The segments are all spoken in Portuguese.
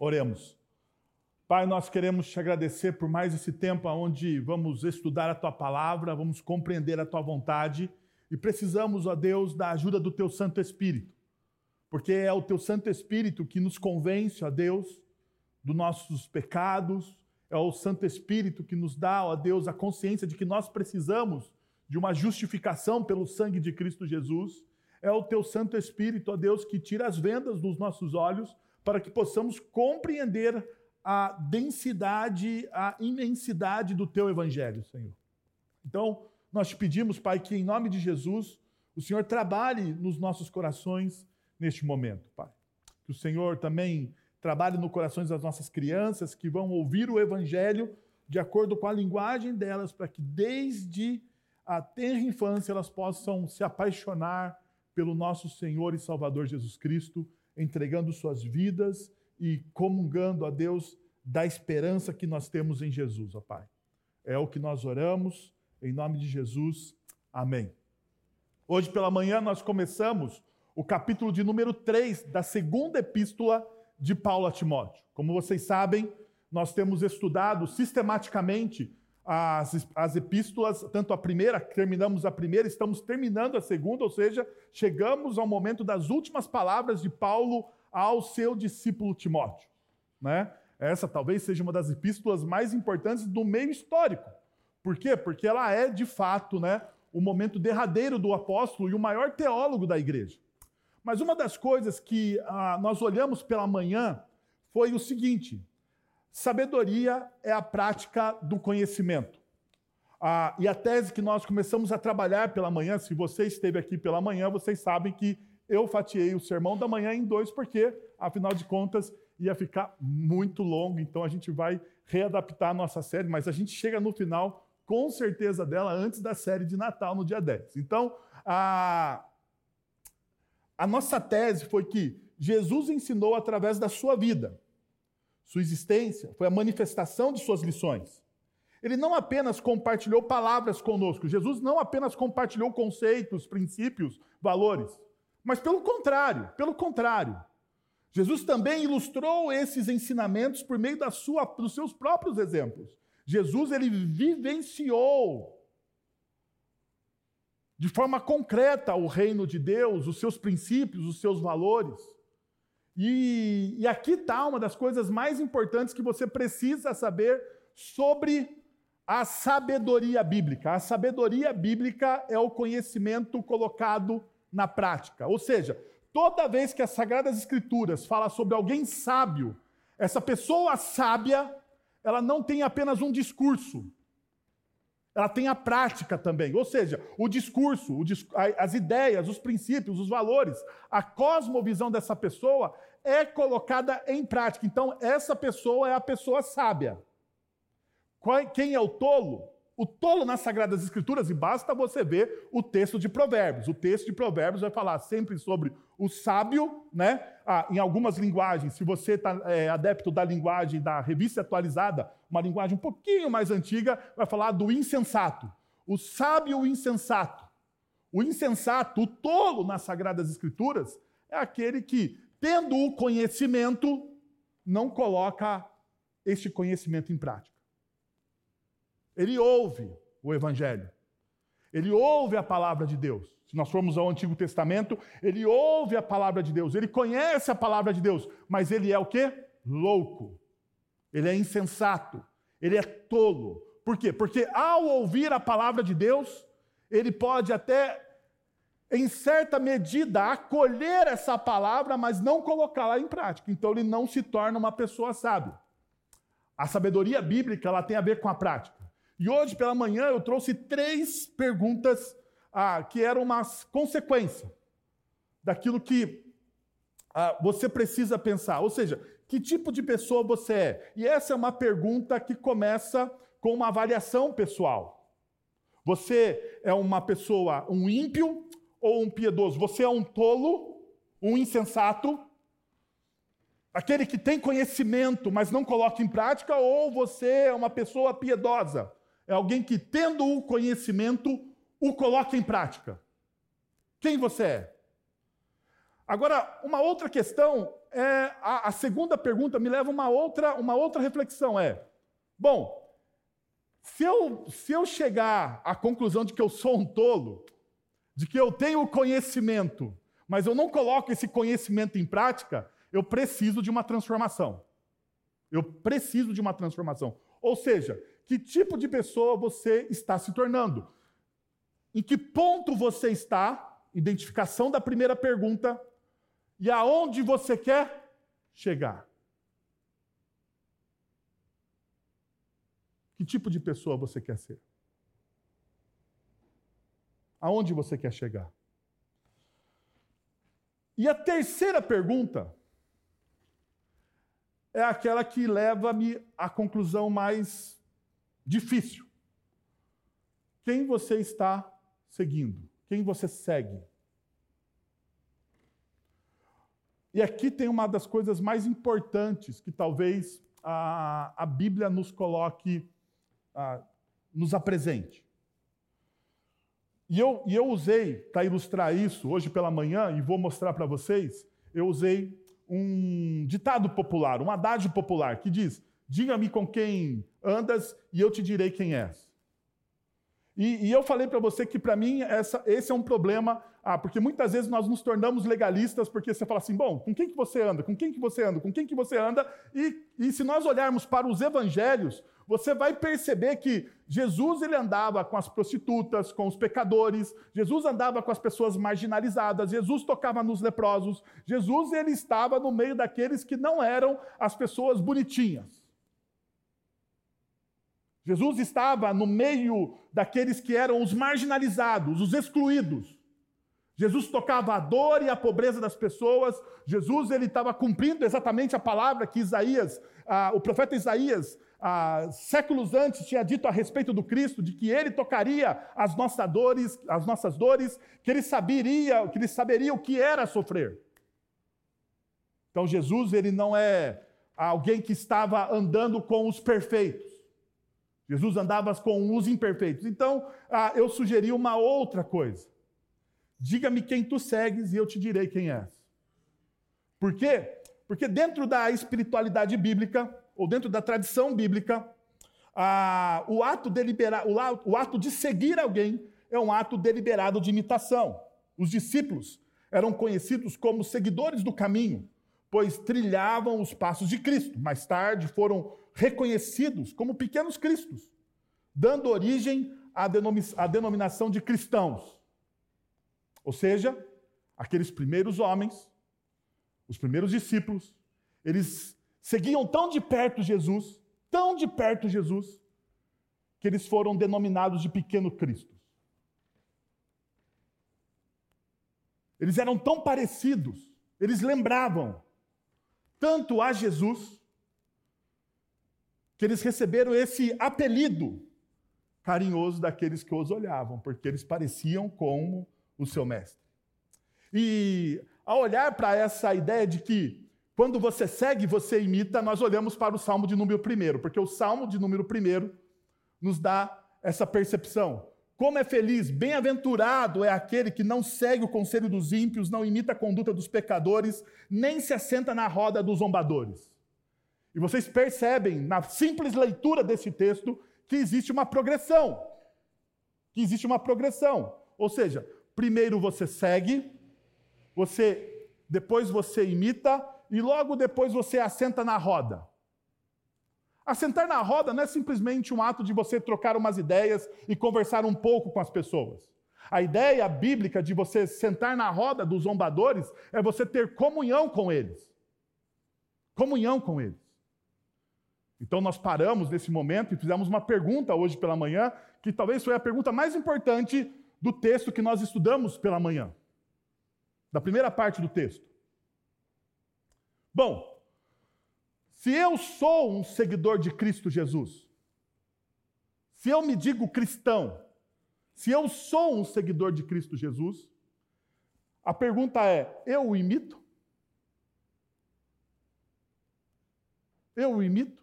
Oremos. Pai, nós queremos te agradecer por mais esse tempo onde vamos estudar a tua palavra, vamos compreender a tua vontade e precisamos, ó Deus, da ajuda do teu Santo Espírito. Porque é o teu Santo Espírito que nos convence, ó Deus, dos nossos pecados, é o Santo Espírito que nos dá, ó Deus, a consciência de que nós precisamos de uma justificação pelo sangue de Cristo Jesus. É o teu Santo Espírito, ó Deus, que tira as vendas dos nossos olhos para que possamos compreender a densidade, a imensidade do teu evangelho, Senhor. Então, nós te pedimos, Pai, que em nome de Jesus, o Senhor trabalhe nos nossos corações neste momento, Pai. Que o Senhor também trabalhe no corações das nossas crianças que vão ouvir o evangelho de acordo com a linguagem delas, para que desde a tenra infância elas possam se apaixonar pelo nosso Senhor e Salvador Jesus Cristo, entregando suas vidas e comungando a Deus da esperança que nós temos em Jesus, ó Pai. É o que nós oramos, em nome de Jesus. Amém. Hoje pela manhã nós começamos o capítulo de número 3 da segunda epístola de Paulo a Timóteo. Como vocês sabem, nós temos estudado sistematicamente as, as epístolas, tanto a primeira, terminamos a primeira, estamos terminando a segunda, ou seja, chegamos ao momento das últimas palavras de Paulo ao seu discípulo Timóteo. Né? Essa talvez seja uma das epístolas mais importantes do meio histórico. Por quê? Porque ela é, de fato, né, o momento derradeiro do apóstolo e o maior teólogo da igreja. Mas uma das coisas que ah, nós olhamos pela manhã foi o seguinte: sabedoria é a prática do conhecimento. Ah, e a tese que nós começamos a trabalhar pela manhã, se você esteve aqui pela manhã, vocês sabem que eu fatiei o sermão da manhã em dois, porque, afinal de contas, ia ficar muito longo, então a gente vai readaptar a nossa série, mas a gente chega no final, com certeza dela, antes da série de Natal, no dia 10. Então, a, a nossa tese foi que Jesus ensinou através da sua vida. Sua existência foi a manifestação de suas lições. Ele não apenas compartilhou palavras conosco, Jesus não apenas compartilhou conceitos, princípios, valores. Mas pelo contrário, pelo contrário, Jesus também ilustrou esses ensinamentos por meio da sua, dos seus próprios exemplos. Jesus ele vivenciou de forma concreta o reino de Deus, os seus princípios, os seus valores. E, e aqui está uma das coisas mais importantes que você precisa saber sobre a sabedoria bíblica. A sabedoria bíblica é o conhecimento colocado na prática. Ou seja, toda vez que as Sagradas Escrituras fala sobre alguém sábio, essa pessoa sábia, ela não tem apenas um discurso, ela tem a prática também. Ou seja, o discurso, o as ideias, os princípios, os valores, a cosmovisão dessa pessoa é colocada em prática. Então, essa pessoa é a pessoa sábia. Quem é o tolo? O tolo nas Sagradas Escrituras, e basta você ver o texto de Provérbios. O texto de Provérbios vai falar sempre sobre o sábio, né? Ah, em algumas linguagens, se você está é, adepto da linguagem da revista atualizada, uma linguagem um pouquinho mais antiga, vai falar do insensato. O sábio insensato. O insensato, o tolo nas Sagradas Escrituras, é aquele que, tendo o conhecimento, não coloca este conhecimento em prática. Ele ouve o Evangelho. Ele ouve a palavra de Deus. Se nós formos ao Antigo Testamento, ele ouve a palavra de Deus, ele conhece a palavra de Deus, mas ele é o quê? Louco. Ele é insensato. Ele é tolo. Por quê? Porque ao ouvir a palavra de Deus, ele pode até, em certa medida, acolher essa palavra, mas não colocá-la em prática. Então ele não se torna uma pessoa sábia. A sabedoria bíblica ela tem a ver com a prática. E hoje pela manhã eu trouxe três perguntas ah, que eram uma consequência daquilo que ah, você precisa pensar. Ou seja, que tipo de pessoa você é? E essa é uma pergunta que começa com uma avaliação pessoal. Você é uma pessoa, um ímpio ou um piedoso? Você é um tolo, um insensato, aquele que tem conhecimento, mas não coloca em prática, ou você é uma pessoa piedosa? é alguém que, tendo o conhecimento, o coloca em prática. Quem você é? Agora, uma outra questão é, a, a, segunda pergunta me leva a uma outra, uma outra reflexão: é, bom, se eu, se eu chegar à conclusão de que eu sou um tolo, de que eu tenho conhecimento, mas eu não coloco esse conhecimento em prática, eu preciso de uma transformação. Eu preciso de uma transformação. Ou seja, que tipo de pessoa você está se tornando? Em que ponto você está? Identificação da primeira pergunta. E aonde você quer chegar? Que tipo de pessoa você quer ser? Aonde você quer chegar? E a terceira pergunta é aquela que leva-me à conclusão mais difícil. Quem você está seguindo? Quem você segue? E aqui tem uma das coisas mais importantes que talvez a, a Bíblia nos coloque, a, nos apresente. E eu, e eu usei, para ilustrar isso, hoje pela manhã, e vou mostrar para vocês, eu usei um ditado popular, um adágio popular, que diz: Diga-me com quem andas e eu te direi quem és. E, e eu falei para você que, para mim, essa, esse é um problema, ah, porque muitas vezes nós nos tornamos legalistas, porque você fala assim, bom, com quem que você anda? Com quem que você anda? Com quem que você anda? E, e se nós olharmos para os evangelhos, você vai perceber que Jesus ele andava com as prostitutas, com os pecadores, Jesus andava com as pessoas marginalizadas, Jesus tocava nos leprosos, Jesus ele estava no meio daqueles que não eram as pessoas bonitinhas. Jesus estava no meio daqueles que eram os marginalizados, os excluídos. Jesus tocava a dor e a pobreza das pessoas. Jesus ele estava cumprindo exatamente a palavra que Isaías, ah, o profeta Isaías, ah, séculos antes tinha dito a respeito do Cristo, de que ele tocaria as nossas dores, as nossas dores, que ele saberia, que ele saberia o que era sofrer. Então Jesus ele não é alguém que estava andando com os perfeitos. Jesus andava com os imperfeitos. Então, ah, eu sugeri uma outra coisa. Diga-me quem tu segues e eu te direi quem és. Por quê? Porque dentro da espiritualidade bíblica, ou dentro da tradição bíblica, o, ato deliberado, o ato de seguir alguém é um ato deliberado de imitação. Os discípulos eram conhecidos como seguidores do caminho, pois trilhavam os passos de Cristo. Mais tarde foram reconhecidos como pequenos cristos, dando origem à, denominação de cristãos. Ou seja, aqueles primeiros homens, os primeiros discípulos, eles seguiam tão de perto Jesus, tão de perto Jesus, que eles foram denominados de pequeno Cristo. Eles eram tão parecidos, eles lembravam tanto a Jesus, que eles receberam esse apelido carinhoso daqueles que os olhavam, porque eles pareciam como o seu mestre. E ao olhar para essa ideia de que quando você segue, você imita, nós olhamos para o Salmo de número 1, porque o Salmo de número 1 nos dá essa percepção. Como é feliz, bem-aventurado é aquele que não segue o conselho dos ímpios, não imita a conduta dos pecadores, nem se assenta na roda dos zombadores. E vocês percebem, na simples leitura desse texto, que existe uma progressão. Que existe uma progressão. Ou seja, primeiro você segue, você depois você imita e logo depois você assenta na roda. Assentar na roda não é simplesmente um ato de você trocar umas ideias e conversar um pouco com as pessoas. A ideia bíblica de você sentar na roda dos zombadores é você ter comunhão com eles. Comunhão com eles. Então nós paramos nesse momento e fizemos uma pergunta hoje pela manhã, que talvez foi a pergunta mais importante do texto que nós estudamos pela manhã. Da primeira parte do texto. Bom, se eu sou um seguidor de Cristo Jesus, se eu me digo cristão, se eu sou um seguidor de Cristo Jesus, a pergunta é: eu o imito? Eu o imito?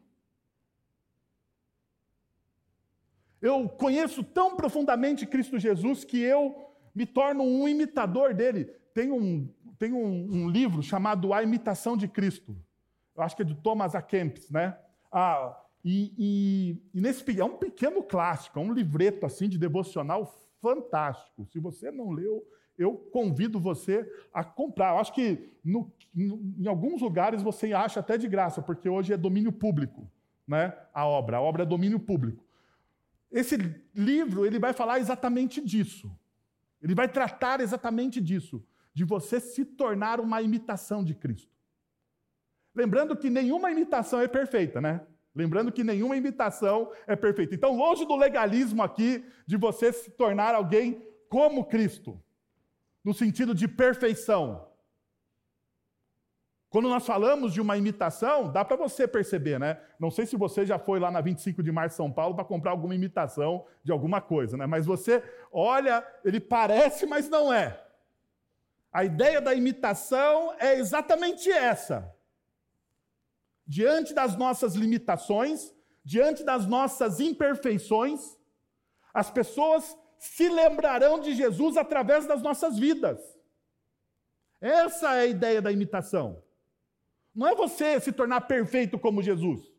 Eu conheço tão profundamente Cristo Jesus que eu me torno um imitador dele. tem um, tem um, um, livro chamado A Imitação de Cristo. Eu acho que é de Thomas A. Kempis, né? Ah, e, e, e, nesse é um pequeno clássico, é um livreto assim de devocional fantástico. Se você não leu, eu convido você a comprar. Eu acho que no, em alguns lugares você acha até de graça, porque hoje é domínio público, né? A obra, a obra é domínio público. Esse livro ele vai falar exatamente disso. Ele vai tratar exatamente disso, de você se tornar uma imitação de Cristo. Lembrando que nenhuma imitação é perfeita, né? Lembrando que nenhuma imitação é perfeita. Então, longe do legalismo aqui de você se tornar alguém como Cristo, no sentido de perfeição. Quando nós falamos de uma imitação, dá para você perceber, né? Não sei se você já foi lá na 25 de março São Paulo para comprar alguma imitação de alguma coisa, né? Mas você olha, ele parece, mas não é. A ideia da imitação é exatamente essa. Diante das nossas limitações, diante das nossas imperfeições, as pessoas se lembrarão de Jesus através das nossas vidas. Essa é a ideia da imitação. Não é você se tornar perfeito como Jesus.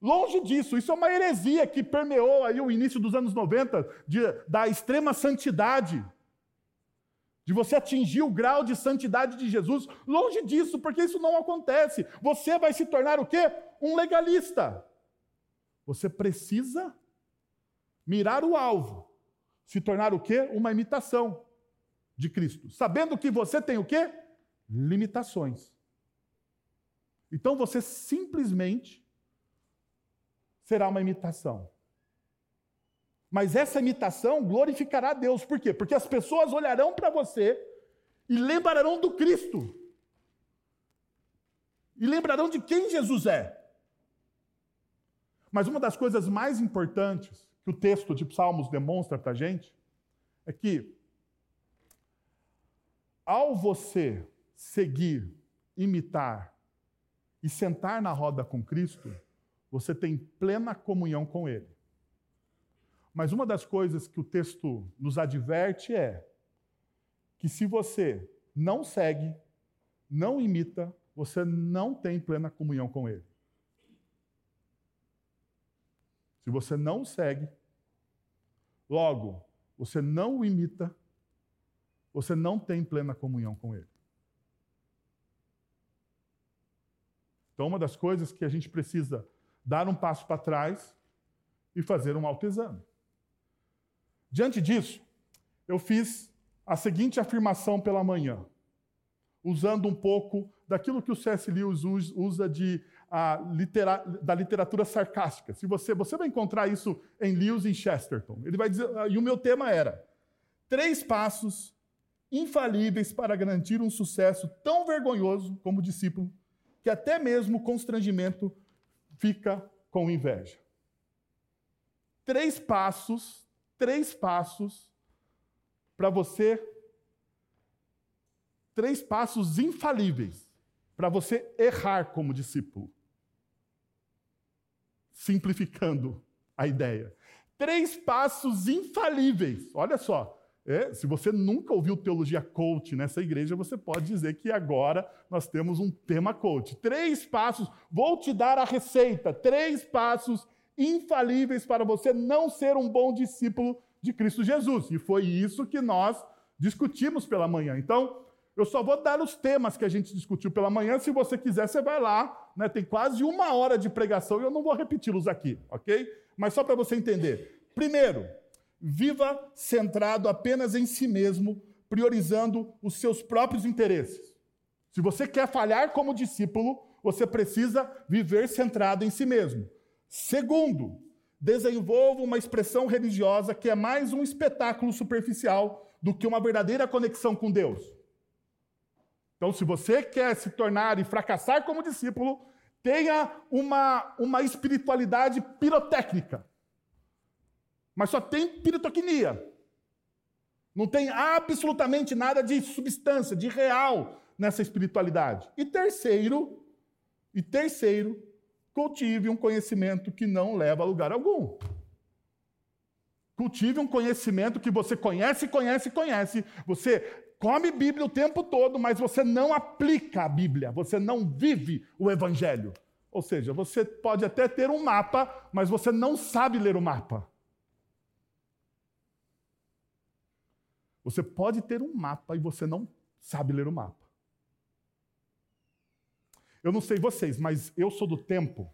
Longe disso, isso é uma heresia que permeou aí o início dos anos 90, de, da extrema santidade, de você atingir o grau de santidade de Jesus. Longe disso, porque isso não acontece. Você vai se tornar o quê? Um legalista. Você precisa mirar o alvo, se tornar o quê? Uma imitação de Cristo, sabendo que você tem o quê? Limitações. Então você simplesmente será uma imitação. Mas essa imitação glorificará a Deus. Por quê? Porque as pessoas olharão para você e lembrarão do Cristo. E lembrarão de quem Jesus é. Mas uma das coisas mais importantes que o texto de Salmos demonstra para a gente é que, ao você seguir, imitar e sentar na roda com Cristo, você tem plena comunhão com Ele. Mas uma das coisas que o texto nos adverte é que se você não segue, não imita, você não tem plena comunhão com Ele. Se você não segue, logo, você não o imita, você não tem plena comunhão com Ele. Então, uma das coisas que a gente precisa dar um passo para trás e fazer um autoexame. Diante disso, eu fiz a seguinte afirmação pela manhã, usando um pouco daquilo que o C.S. Lewis usa de, litera, da literatura sarcástica. Se você, você vai encontrar isso em Lewis e Chesterton. Ele vai dizer, e o meu tema era três passos infalíveis para garantir um sucesso tão vergonhoso como discípulo que até mesmo o constrangimento fica com inveja. Três passos, três passos para você, três passos infalíveis para você errar como discípulo. Simplificando a ideia. Três passos infalíveis. Olha só, é, se você nunca ouviu teologia coach nessa igreja, você pode dizer que agora nós temos um tema coach. Três passos, vou te dar a receita, três passos infalíveis para você não ser um bom discípulo de Cristo Jesus. E foi isso que nós discutimos pela manhã. Então, eu só vou dar os temas que a gente discutiu pela manhã. Se você quiser, você vai lá. Né? Tem quase uma hora de pregação e eu não vou repeti-los aqui, ok? Mas só para você entender. Primeiro, Viva centrado apenas em si mesmo, priorizando os seus próprios interesses. Se você quer falhar como discípulo, você precisa viver centrado em si mesmo. Segundo, desenvolva uma expressão religiosa que é mais um espetáculo superficial do que uma verdadeira conexão com Deus. Então, se você quer se tornar e fracassar como discípulo, tenha uma, uma espiritualidade pirotécnica mas só tem pirotecnia. Não tem absolutamente nada de substância, de real nessa espiritualidade. E terceiro, e terceiro, cultive um conhecimento que não leva a lugar algum. Cultive um conhecimento que você conhece, conhece, conhece. Você come Bíblia o tempo todo, mas você não aplica a Bíblia, você não vive o Evangelho. Ou seja, você pode até ter um mapa, mas você não sabe ler o mapa. Você pode ter um mapa e você não sabe ler o mapa. Eu não sei vocês, mas eu sou do tempo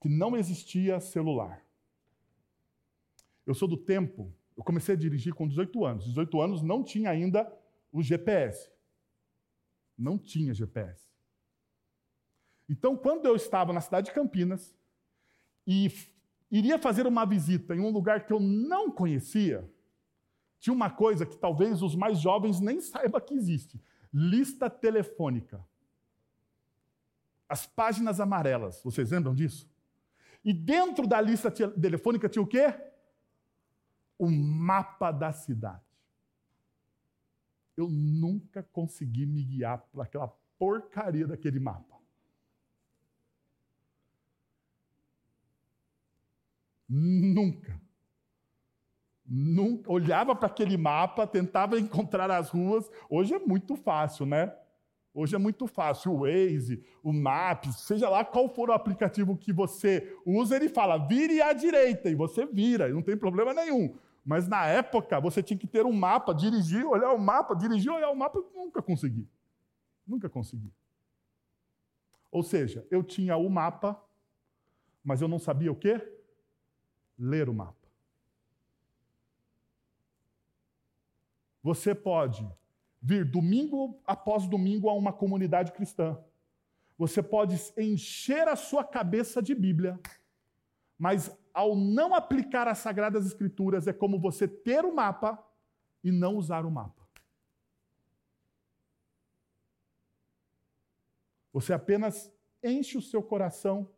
que não existia celular. Eu sou do tempo, eu comecei a dirigir com 18 anos. 18 anos não tinha ainda o GPS. Não tinha GPS. Então, quando eu estava na cidade de Campinas e iria fazer uma visita em um lugar que eu não conhecia, tinha uma coisa que talvez os mais jovens nem saibam que existe: lista telefônica. As páginas amarelas, vocês lembram disso? E dentro da lista telefônica tinha o quê? O mapa da cidade. Eu nunca consegui me guiar por aquela porcaria daquele mapa. Nunca. Nunca. Olhava para aquele mapa, tentava encontrar as ruas. Hoje é muito fácil, né? Hoje é muito fácil. O Waze, o Maps, seja lá qual for o aplicativo que você usa, ele fala, vire à direita, e você vira, não tem problema nenhum. Mas na época, você tinha que ter um mapa, dirigir, olhar o mapa, dirigir, olhar o mapa, nunca consegui. Nunca consegui. Ou seja, eu tinha o mapa, mas eu não sabia o quê? Ler o mapa. Você pode vir domingo após domingo a uma comunidade cristã. Você pode encher a sua cabeça de Bíblia, mas ao não aplicar as Sagradas Escrituras, é como você ter o mapa e não usar o mapa. Você apenas enche o seu coração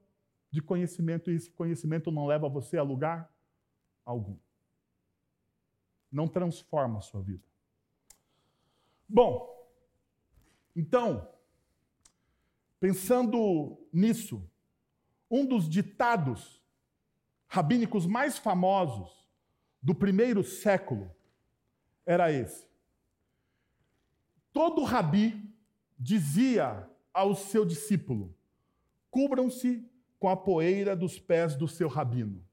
de conhecimento e esse conhecimento não leva você a lugar algum. Não transforma a sua vida. Bom, então, pensando nisso, um dos ditados rabínicos mais famosos do primeiro século era esse. Todo rabi dizia ao seu discípulo: cubram-se com a poeira dos pés do seu rabino.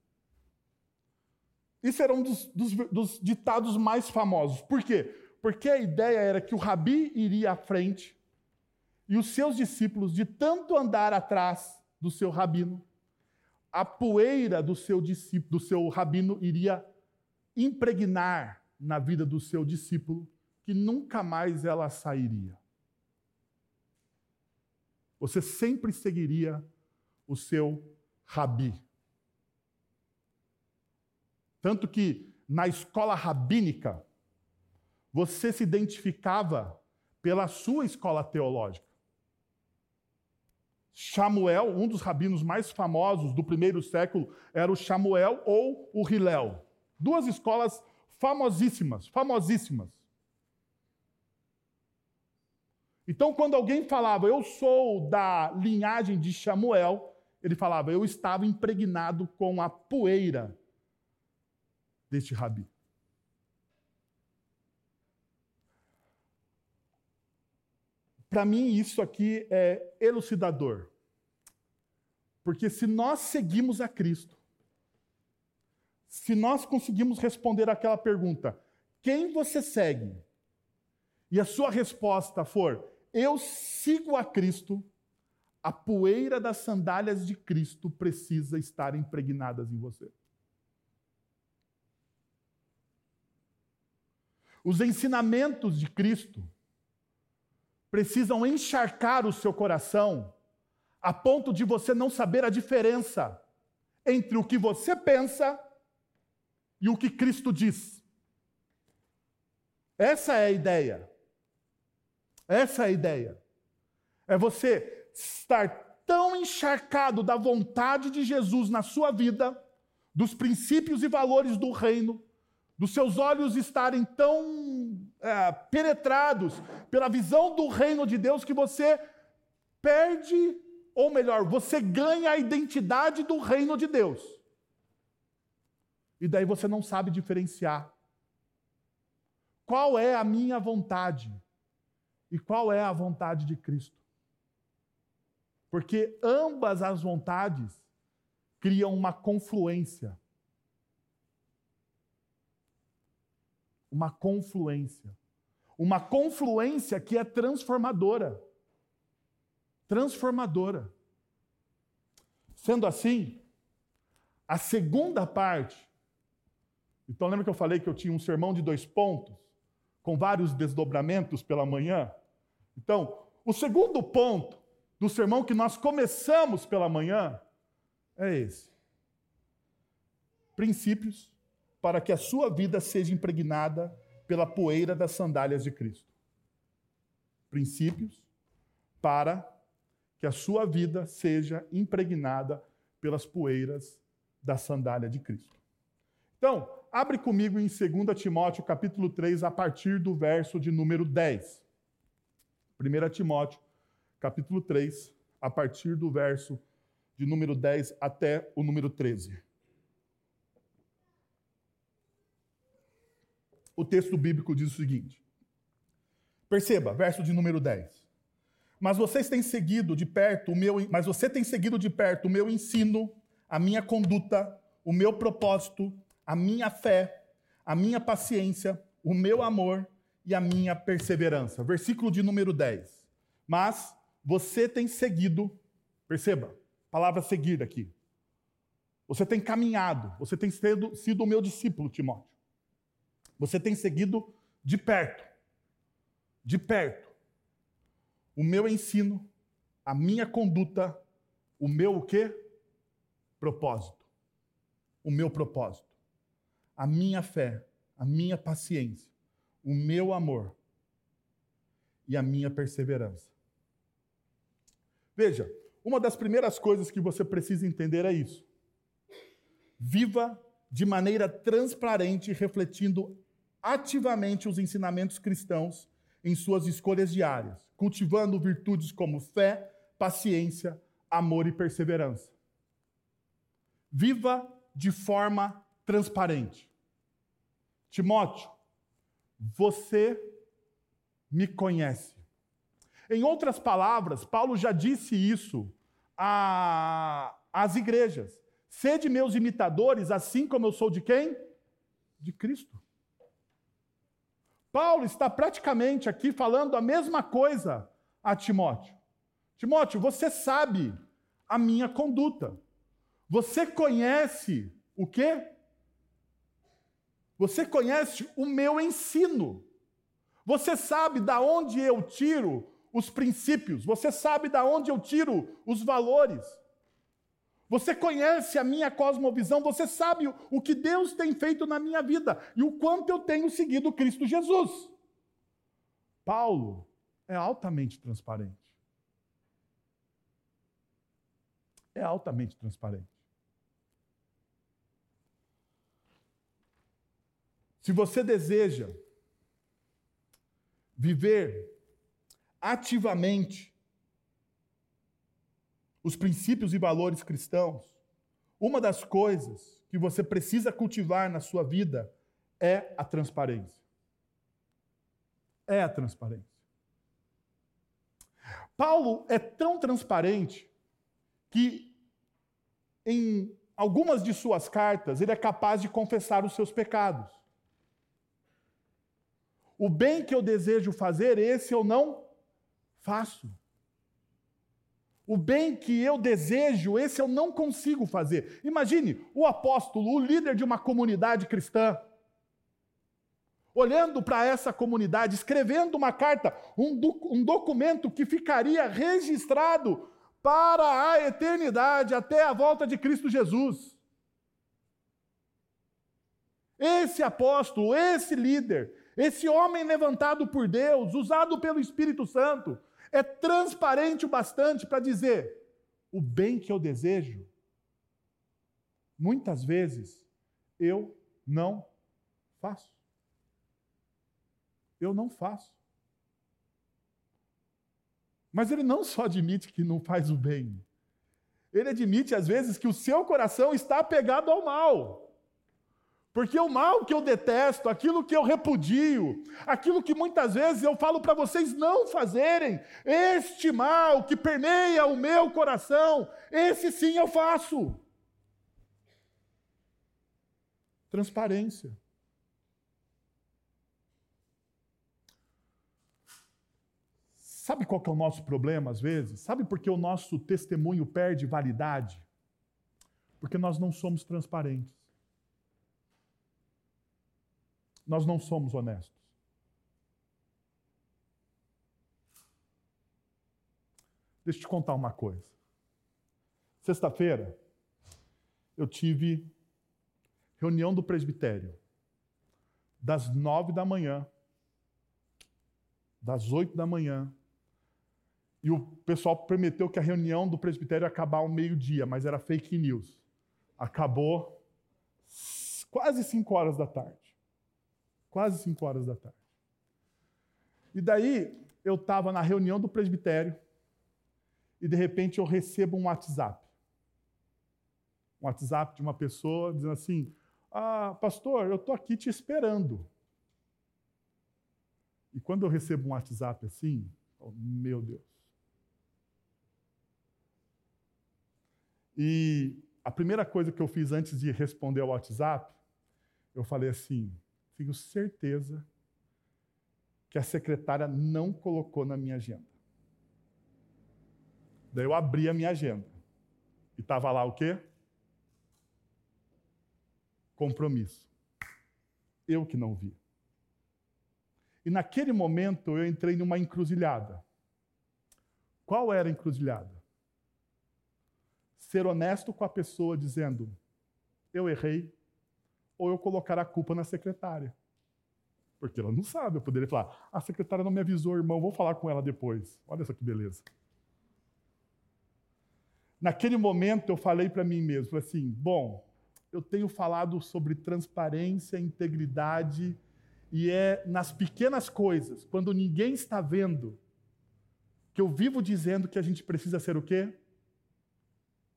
Isso era um dos, dos, dos ditados mais famosos. Por quê? Porque a ideia era que o rabi iria à frente e os seus discípulos, de tanto andar atrás do seu rabino, a poeira do seu discípulo, do seu rabino iria impregnar na vida do seu discípulo, que nunca mais ela sairia. Você sempre seguiria o seu rabi. Tanto que na escola rabínica, você se identificava pela sua escola teológica. Samuel, um dos rabinos mais famosos do primeiro século, era o Samuel ou o Hillel. Duas escolas famosíssimas, famosíssimas. Então, quando alguém falava, eu sou da linhagem de Samuel, ele falava, eu estava impregnado com a poeira deste rabi. Para mim, isso aqui é elucidador. Porque se nós seguimos a Cristo, se nós conseguimos responder aquela pergunta, quem você segue? E a sua resposta for, eu sigo a Cristo, a poeira das sandálias de Cristo precisa estar impregnadas em você. Os ensinamentos de Cristo precisam encharcar o seu coração a ponto de você não saber a diferença entre o que você pensa e o que Cristo diz. Essa é a ideia. Essa é a ideia. É você estar tão encharcado da vontade de Jesus na sua vida, dos princípios e valores do reino, dos seus olhos estarem tão é, penetrados pela visão do reino de Deus que você perde, ou melhor, você ganha a identidade do reino de Deus. E daí você não sabe diferenciar qual é a minha vontade e qual é a vontade de Cristo. Porque ambas as vontades criam uma confluência. Uma confluência. Uma confluência que é transformadora. Transformadora. Sendo assim, a segunda parte. Então, lembra que eu falei que eu tinha um sermão de dois pontos, com vários desdobramentos pela manhã? Então, o segundo ponto do sermão que nós começamos pela manhã é esse: princípios para que a sua vida seja impregnada pela poeira das sandálias de Cristo. Princípios para que a sua vida seja impregnada pelas poeiras da sandália de Cristo. Então, abre comigo em 2 Timóteo, capítulo 3, a partir do verso de número 10. 1 Timóteo, capítulo 3, a partir do verso de número 10 até o número 13. O texto bíblico diz o seguinte: Perceba, verso de número 10. Mas vocês têm seguido de perto o meu, mas você tem seguido de perto o meu ensino, a minha conduta, o meu propósito, a minha fé, a minha paciência, o meu amor e a minha perseverança. Versículo de número 10. Mas você tem seguido, perceba, palavra seguir aqui. Você tem caminhado, você tem sido, sido o meu discípulo, Timóteo. Você tem seguido de perto, de perto, o meu ensino, a minha conduta, o meu o quê? Propósito. O meu propósito. A minha fé, a minha paciência, o meu amor e a minha perseverança. Veja, uma das primeiras coisas que você precisa entender é isso. Viva de maneira transparente, refletindo ativamente os ensinamentos cristãos em suas escolhas diárias, cultivando virtudes como fé, paciência, amor e perseverança. Viva de forma transparente. Timóteo, você me conhece. Em outras palavras, Paulo já disse isso às igrejas. Sede meus imitadores, assim como eu sou de quem? De Cristo. Paulo está praticamente aqui falando a mesma coisa a Timóteo. Timóteo, você sabe a minha conduta. Você conhece o quê? Você conhece o meu ensino. Você sabe da onde eu tiro os princípios, você sabe da onde eu tiro os valores. Você conhece a minha cosmovisão, você sabe o que Deus tem feito na minha vida e o quanto eu tenho seguido Cristo Jesus. Paulo é altamente transparente. É altamente transparente. Se você deseja viver ativamente os princípios e valores cristãos, uma das coisas que você precisa cultivar na sua vida é a transparência. É a transparência. Paulo é tão transparente que em algumas de suas cartas ele é capaz de confessar os seus pecados. O bem que eu desejo fazer, esse eu não faço. O bem que eu desejo, esse eu não consigo fazer. Imagine o apóstolo, o líder de uma comunidade cristã, olhando para essa comunidade, escrevendo uma carta, um, um documento que ficaria registrado para a eternidade, até a volta de Cristo Jesus. Esse apóstolo, esse líder, esse homem levantado por Deus, usado pelo Espírito Santo, é transparente o bastante para dizer: o bem que eu desejo, muitas vezes eu não faço. Eu não faço. Mas ele não só admite que não faz o bem, ele admite às vezes que o seu coração está apegado ao mal. Porque o mal que eu detesto, aquilo que eu repudio, aquilo que muitas vezes eu falo para vocês não fazerem, este mal que permeia o meu coração, esse sim eu faço. Transparência. Sabe qual que é o nosso problema às vezes? Sabe por que o nosso testemunho perde validade? Porque nós não somos transparentes. Nós não somos honestos. Deixa eu te contar uma coisa. Sexta-feira, eu tive reunião do presbitério, das nove da manhã, das oito da manhã, e o pessoal prometeu que a reunião do presbitério ia acabar ao meio-dia, mas era fake news. Acabou quase cinco horas da tarde. Quase cinco horas da tarde. E daí eu estava na reunião do presbitério e de repente eu recebo um WhatsApp. Um WhatsApp de uma pessoa dizendo assim: Ah, pastor, eu estou aqui te esperando. E quando eu recebo um WhatsApp assim, oh, meu Deus. E a primeira coisa que eu fiz antes de responder ao WhatsApp, eu falei assim: tenho certeza que a secretária não colocou na minha agenda. Daí eu abri a minha agenda. E estava lá o quê? Compromisso. Eu que não vi. E naquele momento eu entrei numa encruzilhada. Qual era a encruzilhada? Ser honesto com a pessoa dizendo: eu errei, ou eu colocar a culpa na secretária. Porque ela não sabe. Eu poderia falar: a secretária não me avisou, irmão, vou falar com ela depois. Olha só que beleza. Naquele momento eu falei para mim mesmo, falei assim: bom, eu tenho falado sobre transparência, integridade, e é nas pequenas coisas, quando ninguém está vendo, que eu vivo dizendo que a gente precisa ser o quê?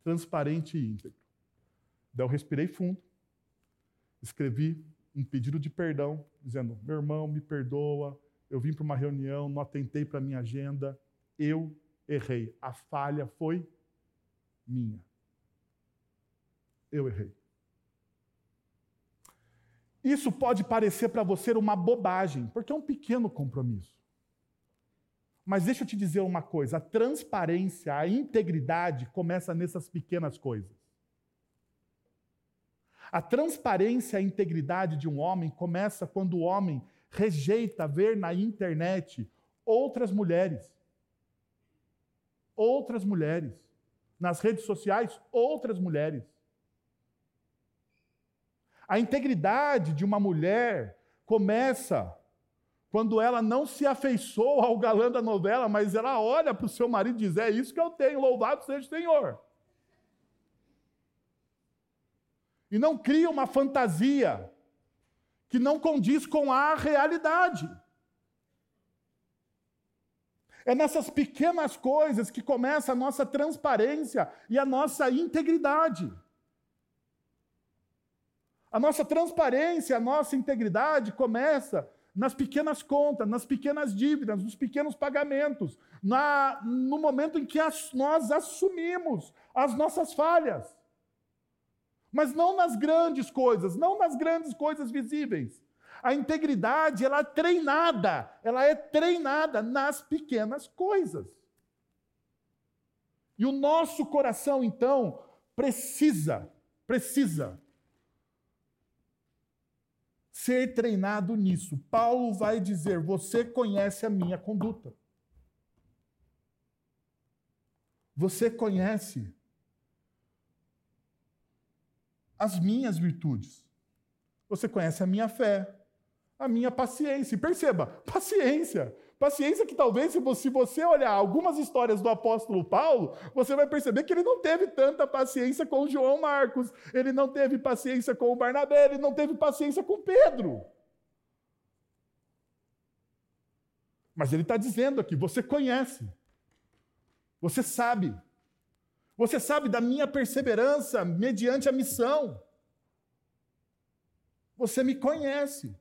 Transparente e íntegro. Daí eu respirei fundo, escrevi um pedido de perdão, dizendo: meu irmão, me perdoa, eu vim para uma reunião, não atentei para a minha agenda, eu errei. A falha foi minha. Eu errei. Isso pode parecer para você uma bobagem, porque é um pequeno compromisso. Mas deixa eu te dizer uma coisa: a transparência, a integridade começa nessas pequenas coisas. A transparência e a integridade de um homem começa quando o homem rejeita ver na internet outras mulheres. Outras mulheres. Nas redes sociais, outras mulheres. A integridade de uma mulher começa quando ela não se afeiçoa ao galã da novela, mas ela olha para o seu marido e diz: É isso que eu tenho, louvado seja o Senhor. E não cria uma fantasia que não condiz com a realidade. É nessas pequenas coisas que começa a nossa transparência e a nossa integridade. A nossa transparência, a nossa integridade começa nas pequenas contas, nas pequenas dívidas, nos pequenos pagamentos, na, no momento em que as, nós assumimos as nossas falhas mas não nas grandes coisas, não nas grandes coisas visíveis. A integridade, ela é treinada, ela é treinada nas pequenas coisas. E o nosso coração, então, precisa, precisa ser treinado nisso. Paulo vai dizer: Você conhece a minha conduta. Você conhece as minhas virtudes. Você conhece a minha fé, a minha paciência. E perceba, paciência. Paciência que talvez, se você olhar algumas histórias do apóstolo Paulo, você vai perceber que ele não teve tanta paciência com João Marcos, ele não teve paciência com o Barnabé, ele não teve paciência com Pedro. Mas ele está dizendo aqui: você conhece, você sabe. Você sabe da minha perseverança mediante a missão. Você me conhece.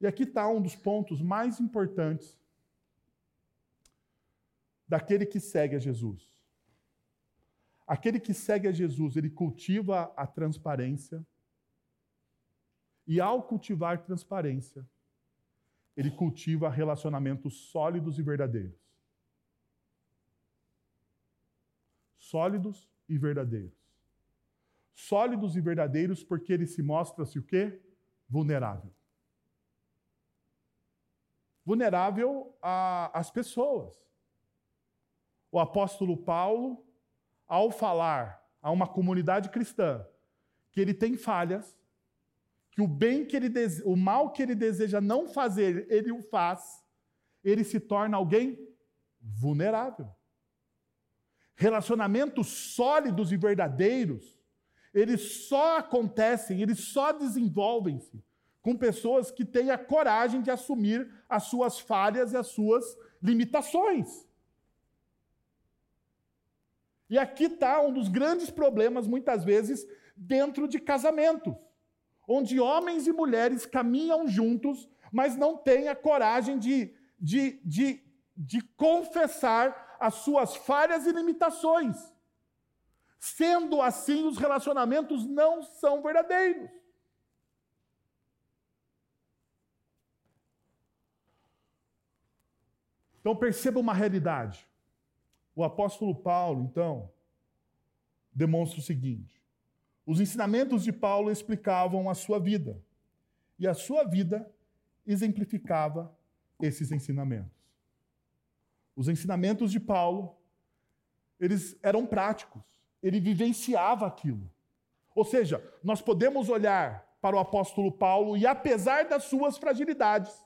E aqui está um dos pontos mais importantes daquele que segue a Jesus. Aquele que segue a Jesus, ele cultiva a transparência. E ao cultivar transparência, ele cultiva relacionamentos sólidos e verdadeiros. Sólidos e verdadeiros. Sólidos e verdadeiros porque ele se mostra-se o quê? Vulnerável. Vulnerável às pessoas. O apóstolo Paulo, ao falar a uma comunidade cristã que ele tem falhas, que o bem que ele dese... o mal que ele deseja não fazer, ele o faz, ele se torna alguém vulnerável. Relacionamentos sólidos e verdadeiros, eles só acontecem, eles só desenvolvem-se com pessoas que têm a coragem de assumir as suas falhas e as suas limitações. E aqui está um dos grandes problemas, muitas vezes, dentro de casamentos onde homens e mulheres caminham juntos, mas não têm a coragem de, de, de, de confessar as suas falhas e limitações. Sendo assim, os relacionamentos não são verdadeiros. Então perceba uma realidade. O apóstolo Paulo, então, demonstra o seguinte: os ensinamentos de Paulo explicavam a sua vida, e a sua vida exemplificava esses ensinamentos. Os ensinamentos de Paulo, eles eram práticos, ele vivenciava aquilo. Ou seja, nós podemos olhar para o apóstolo Paulo e, apesar das suas fragilidades,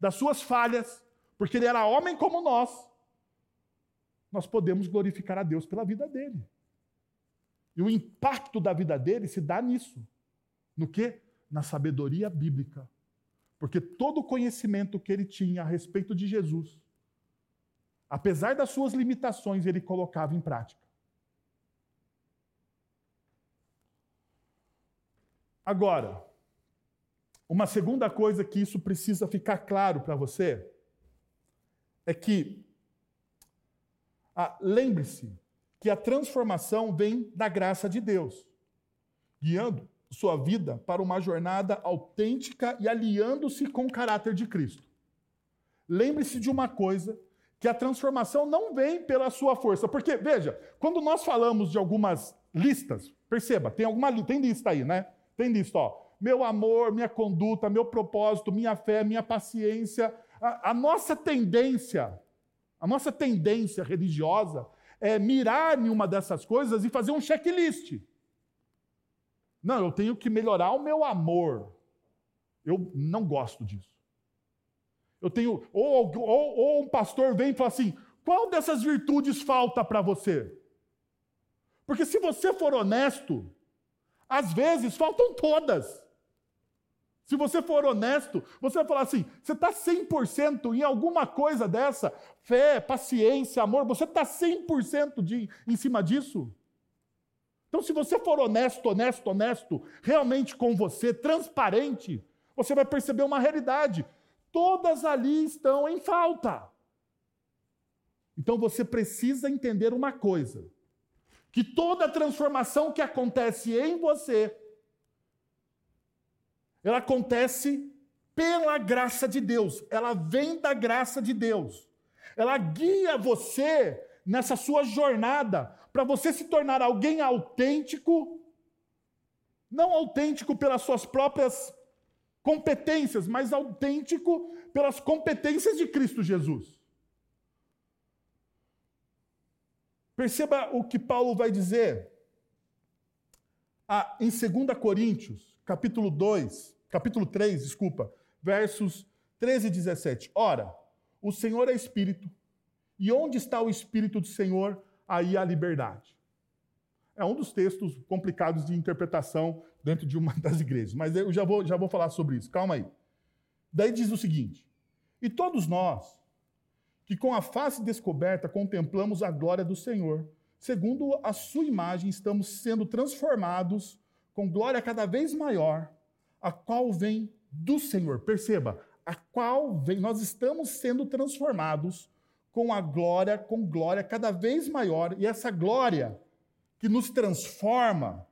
das suas falhas, porque ele era homem como nós, nós podemos glorificar a Deus pela vida dele. E o impacto da vida dele se dá nisso. No que? Na sabedoria bíblica. Porque todo o conhecimento que ele tinha a respeito de Jesus, apesar das suas limitações, ele colocava em prática. Agora, uma segunda coisa que isso precisa ficar claro para você é que, ah, lembre-se, que a transformação vem da graça de Deus, guiando sua vida para uma jornada autêntica e aliando-se com o caráter de Cristo. Lembre-se de uma coisa, que a transformação não vem pela sua força, porque veja, quando nós falamos de algumas listas, perceba, tem alguma tem lista aí, né? Tem lista, ó, meu amor, minha conduta, meu propósito, minha fé, minha paciência, a, a nossa tendência, a nossa tendência religiosa é, mirar em uma dessas coisas e fazer um checklist. Não, eu tenho que melhorar o meu amor. Eu não gosto disso. Eu tenho. Ou, ou, ou um pastor vem e fala assim: qual dessas virtudes falta para você? Porque se você for honesto, às vezes faltam todas. Se você for honesto, você vai falar assim: você está 100% em alguma coisa dessa? Fé, paciência, amor, você está 100% de, em cima disso? Então, se você for honesto, honesto, honesto, realmente com você, transparente, você vai perceber uma realidade. Todas ali estão em falta. Então, você precisa entender uma coisa: que toda transformação que acontece em você, ela acontece pela graça de Deus, ela vem da graça de Deus. Ela guia você nessa sua jornada para você se tornar alguém autêntico, não autêntico pelas suas próprias competências, mas autêntico pelas competências de Cristo Jesus. Perceba o que Paulo vai dizer ah, em 2 Coríntios, capítulo 2, capítulo 3, desculpa, versos 13 e 17. Ora, o Senhor é Espírito, e onde está o Espírito do Senhor, aí há liberdade. É um dos textos complicados de interpretação dentro de uma das igrejas, mas eu já vou, já vou falar sobre isso, calma aí. Daí diz o seguinte: E todos nós, que com a face descoberta contemplamos a glória do Senhor, segundo a sua imagem estamos sendo transformados com glória cada vez maior, a qual vem do Senhor. Perceba, a qual vem, nós estamos sendo transformados com a glória, com glória cada vez maior, e essa glória que nos transforma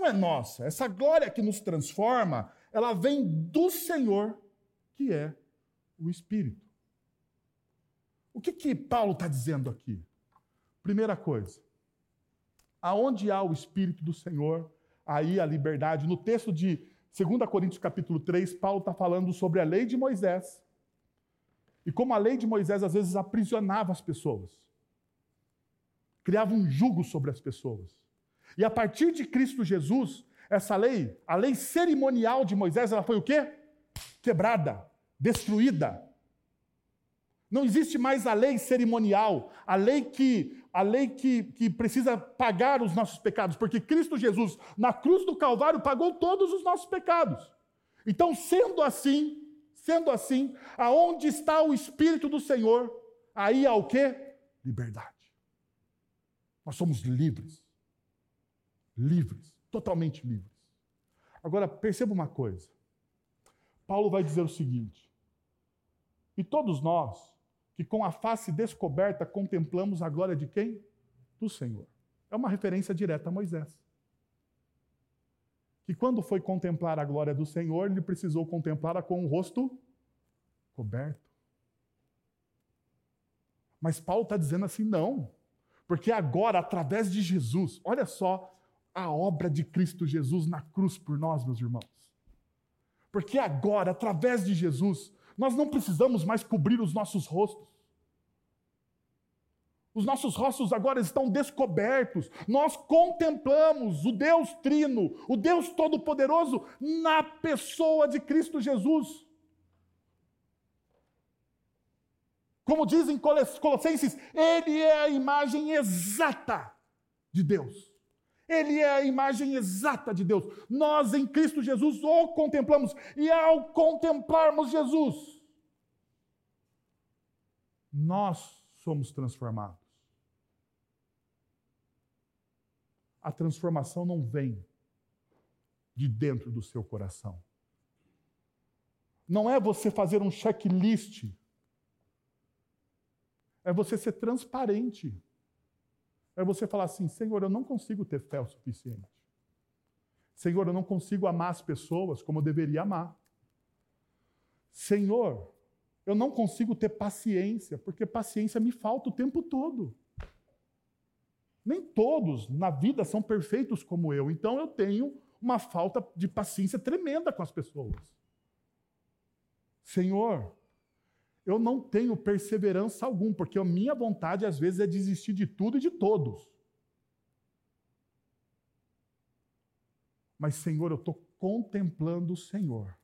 não é nossa, essa glória que nos transforma, ela vem do Senhor, que é o Espírito. O que que Paulo está dizendo aqui? Primeira coisa, aonde há o Espírito do Senhor, aí a liberdade. No texto de 2 Coríntios capítulo 3, Paulo está falando sobre a lei de Moisés. E como a lei de Moisés às vezes aprisionava as pessoas, criava um jugo sobre as pessoas. E a partir de Cristo Jesus, essa lei, a lei cerimonial de Moisés, ela foi o quê? Quebrada, destruída. Não existe mais a lei cerimonial, a lei que a lei que, que precisa pagar os nossos pecados, porque Cristo Jesus, na cruz do Calvário, pagou todos os nossos pecados. Então, sendo assim, sendo assim, aonde está o Espírito do Senhor, aí há o quê? Liberdade. Nós somos livres. Livres, totalmente livres. Agora, perceba uma coisa. Paulo vai dizer o seguinte: e todos nós, que com a face descoberta contemplamos a glória de quem? Do Senhor. É uma referência direta a Moisés. Que quando foi contemplar a glória do Senhor, ele precisou contemplá-la com o rosto coberto. Mas Paulo está dizendo assim: não. Porque agora, através de Jesus, olha só a obra de Cristo Jesus na cruz por nós, meus irmãos. Porque agora, através de Jesus, nós não precisamos mais cobrir os nossos rostos. Os nossos rostos agora estão descobertos. Nós contemplamos o Deus Trino, o Deus Todo-Poderoso, na pessoa de Cristo Jesus. Como dizem Colossenses, Ele é a imagem exata de Deus. Ele é a imagem exata de Deus. Nós em Cristo Jesus o contemplamos. E ao contemplarmos Jesus, nós somos transformados. A transformação não vem de dentro do seu coração. Não é você fazer um checklist. É você ser transparente é você falar assim: Senhor, eu não consigo ter fé o suficiente. Senhor, eu não consigo amar as pessoas como eu deveria amar. Senhor, eu não consigo ter paciência, porque paciência me falta o tempo todo. Nem todos na vida são perfeitos como eu, então eu tenho uma falta de paciência tremenda com as pessoas. Senhor, eu não tenho perseverança alguma, porque a minha vontade às vezes é desistir de tudo e de todos. Mas, Senhor, eu estou contemplando o Senhor.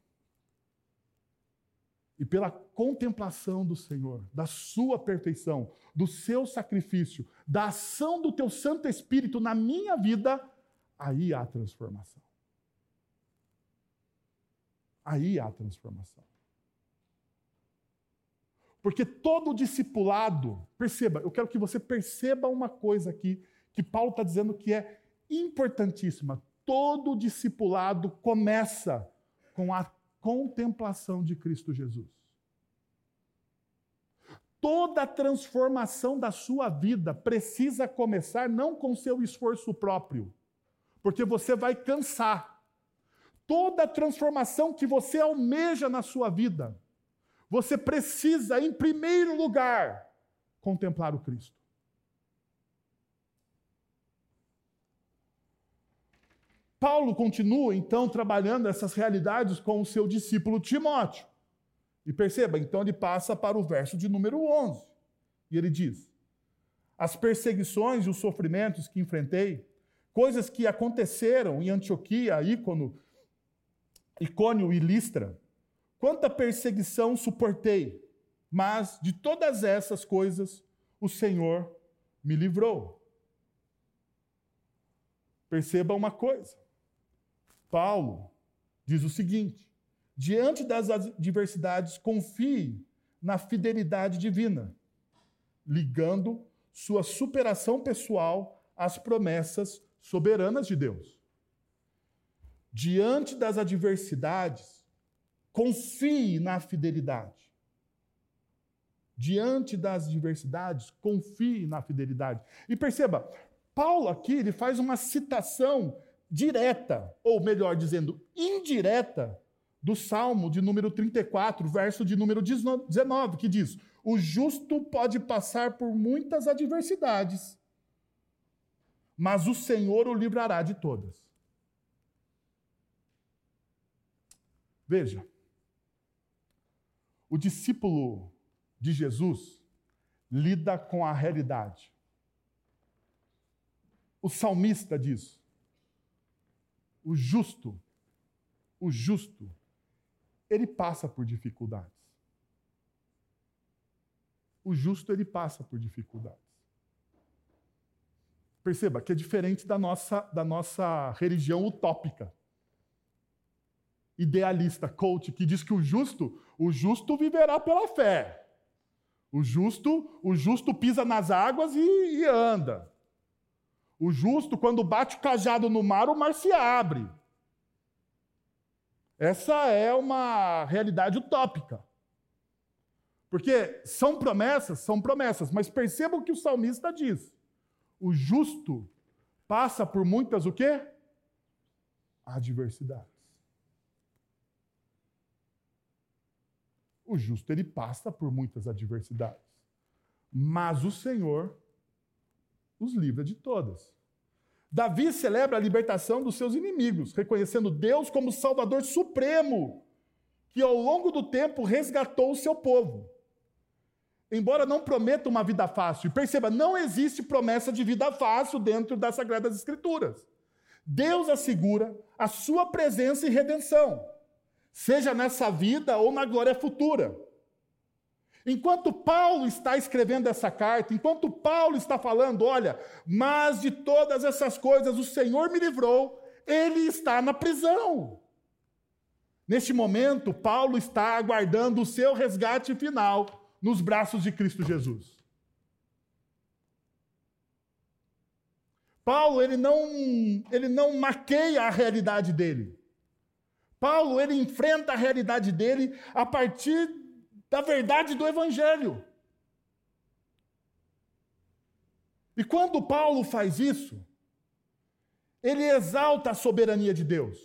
E pela contemplação do Senhor, da Sua perfeição, do seu sacrifício, da ação do Teu Santo Espírito na minha vida, aí há transformação. Aí há transformação. Porque todo discipulado, perceba, eu quero que você perceba uma coisa aqui, que Paulo está dizendo que é importantíssima. Todo discipulado começa com a contemplação de Cristo Jesus. Toda transformação da sua vida precisa começar não com seu esforço próprio, porque você vai cansar. Toda transformação que você almeja na sua vida você precisa, em primeiro lugar, contemplar o Cristo. Paulo continua então trabalhando essas realidades com o seu discípulo Timóteo. E perceba, então ele passa para o verso de número 11. E ele diz: As perseguições e os sofrimentos que enfrentei, coisas que aconteceram em Antioquia, Ícono, Icônio e Listra, Quanta perseguição suportei, mas de todas essas coisas o Senhor me livrou. Perceba uma coisa. Paulo diz o seguinte: diante das adversidades, confie na fidelidade divina, ligando sua superação pessoal às promessas soberanas de Deus. diante das adversidades, confie na fidelidade. Diante das adversidades, confie na fidelidade. E perceba, Paulo aqui ele faz uma citação direta, ou melhor dizendo, indireta, do Salmo de número 34, verso de número 19, que diz: O justo pode passar por muitas adversidades, mas o Senhor o livrará de todas. Veja, o discípulo de Jesus lida com a realidade. O salmista diz: o justo, o justo, ele passa por dificuldades. O justo, ele passa por dificuldades. Perceba que é diferente da nossa, da nossa religião utópica, idealista, coach, que diz que o justo, o justo viverá pela fé. O justo, o justo pisa nas águas e, e anda. O justo, quando bate o cajado no mar, o mar se abre. Essa é uma realidade utópica. Porque são promessas, são promessas, mas percebam o que o salmista diz. O justo passa por muitas o quê? Adversidades. O justo ele passa por muitas adversidades. Mas o Senhor os livra de todas. Davi celebra a libertação dos seus inimigos, reconhecendo Deus como Salvador supremo, que ao longo do tempo resgatou o seu povo. Embora não prometa uma vida fácil, perceba, não existe promessa de vida fácil dentro das Sagradas Escrituras. Deus assegura a sua presença e redenção, seja nessa vida ou na glória futura. Enquanto Paulo está escrevendo essa carta, enquanto Paulo está falando, olha, mas de todas essas coisas o Senhor me livrou, ele está na prisão. Neste momento, Paulo está aguardando o seu resgate final nos braços de Cristo Jesus. Paulo, ele não, ele não maqueia a realidade dele. Paulo, ele enfrenta a realidade dele a partir da verdade do Evangelho. E quando Paulo faz isso, ele exalta a soberania de Deus.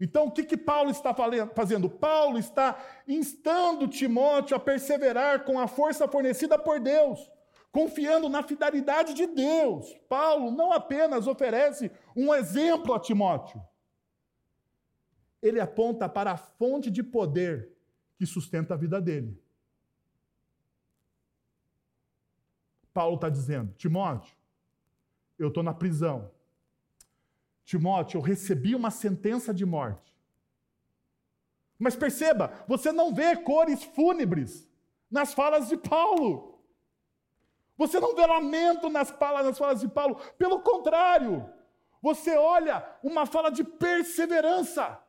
Então, o que, que Paulo está fazendo? Paulo está instando Timóteo a perseverar com a força fornecida por Deus, confiando na fidelidade de Deus. Paulo não apenas oferece um exemplo a Timóteo, ele aponta para a fonte de poder que sustenta a vida dele. Paulo está dizendo: Timóteo, eu estou na prisão. Timóteo, eu recebi uma sentença de morte. Mas perceba, você não vê cores fúnebres nas falas de Paulo. Você não vê lamento nas falas, nas falas de Paulo. Pelo contrário, você olha uma fala de perseverança.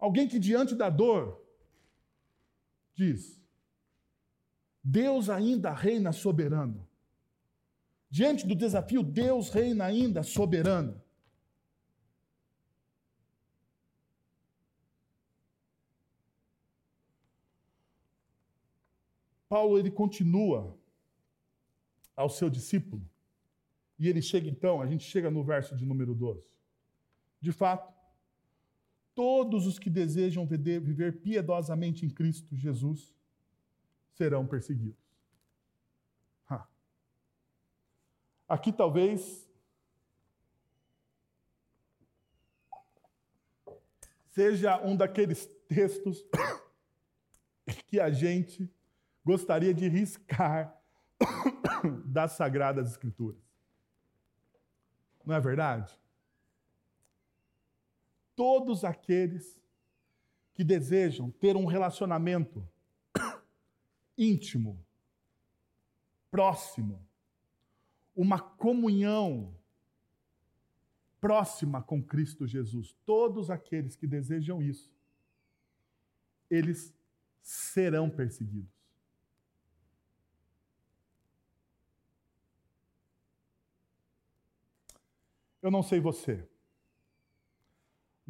Alguém que diante da dor diz: Deus ainda reina soberano. Diante do desafio, Deus reina ainda soberano. Paulo ele continua ao seu discípulo e ele chega então, a gente chega no verso de número 12. De fato, todos os que desejam viver piedosamente em Cristo Jesus serão perseguidos. Aqui talvez seja um daqueles textos que a gente gostaria de riscar das Sagradas Escrituras. Não é verdade? Todos aqueles que desejam ter um relacionamento íntimo, próximo, uma comunhão próxima com Cristo Jesus. Todos aqueles que desejam isso, eles serão perseguidos. Eu não sei você,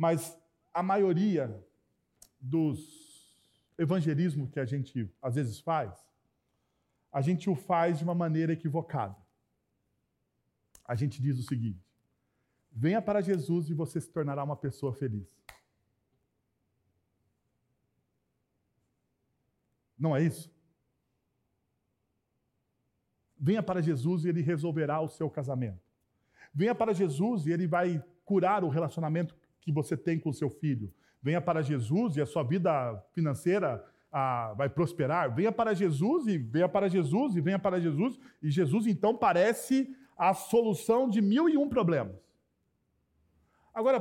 mas a maioria dos evangelismos que a gente às vezes faz, a gente o faz de uma maneira equivocada. A gente diz o seguinte: venha para Jesus e você se tornará uma pessoa feliz. Não é isso? Venha para Jesus e ele resolverá o seu casamento. Venha para Jesus e ele vai curar o relacionamento que você tem com o seu filho. Venha para Jesus e a sua vida financeira ah, vai prosperar. Venha para Jesus e venha para Jesus e venha para Jesus. E Jesus então parece a solução de mil e um problemas. Agora,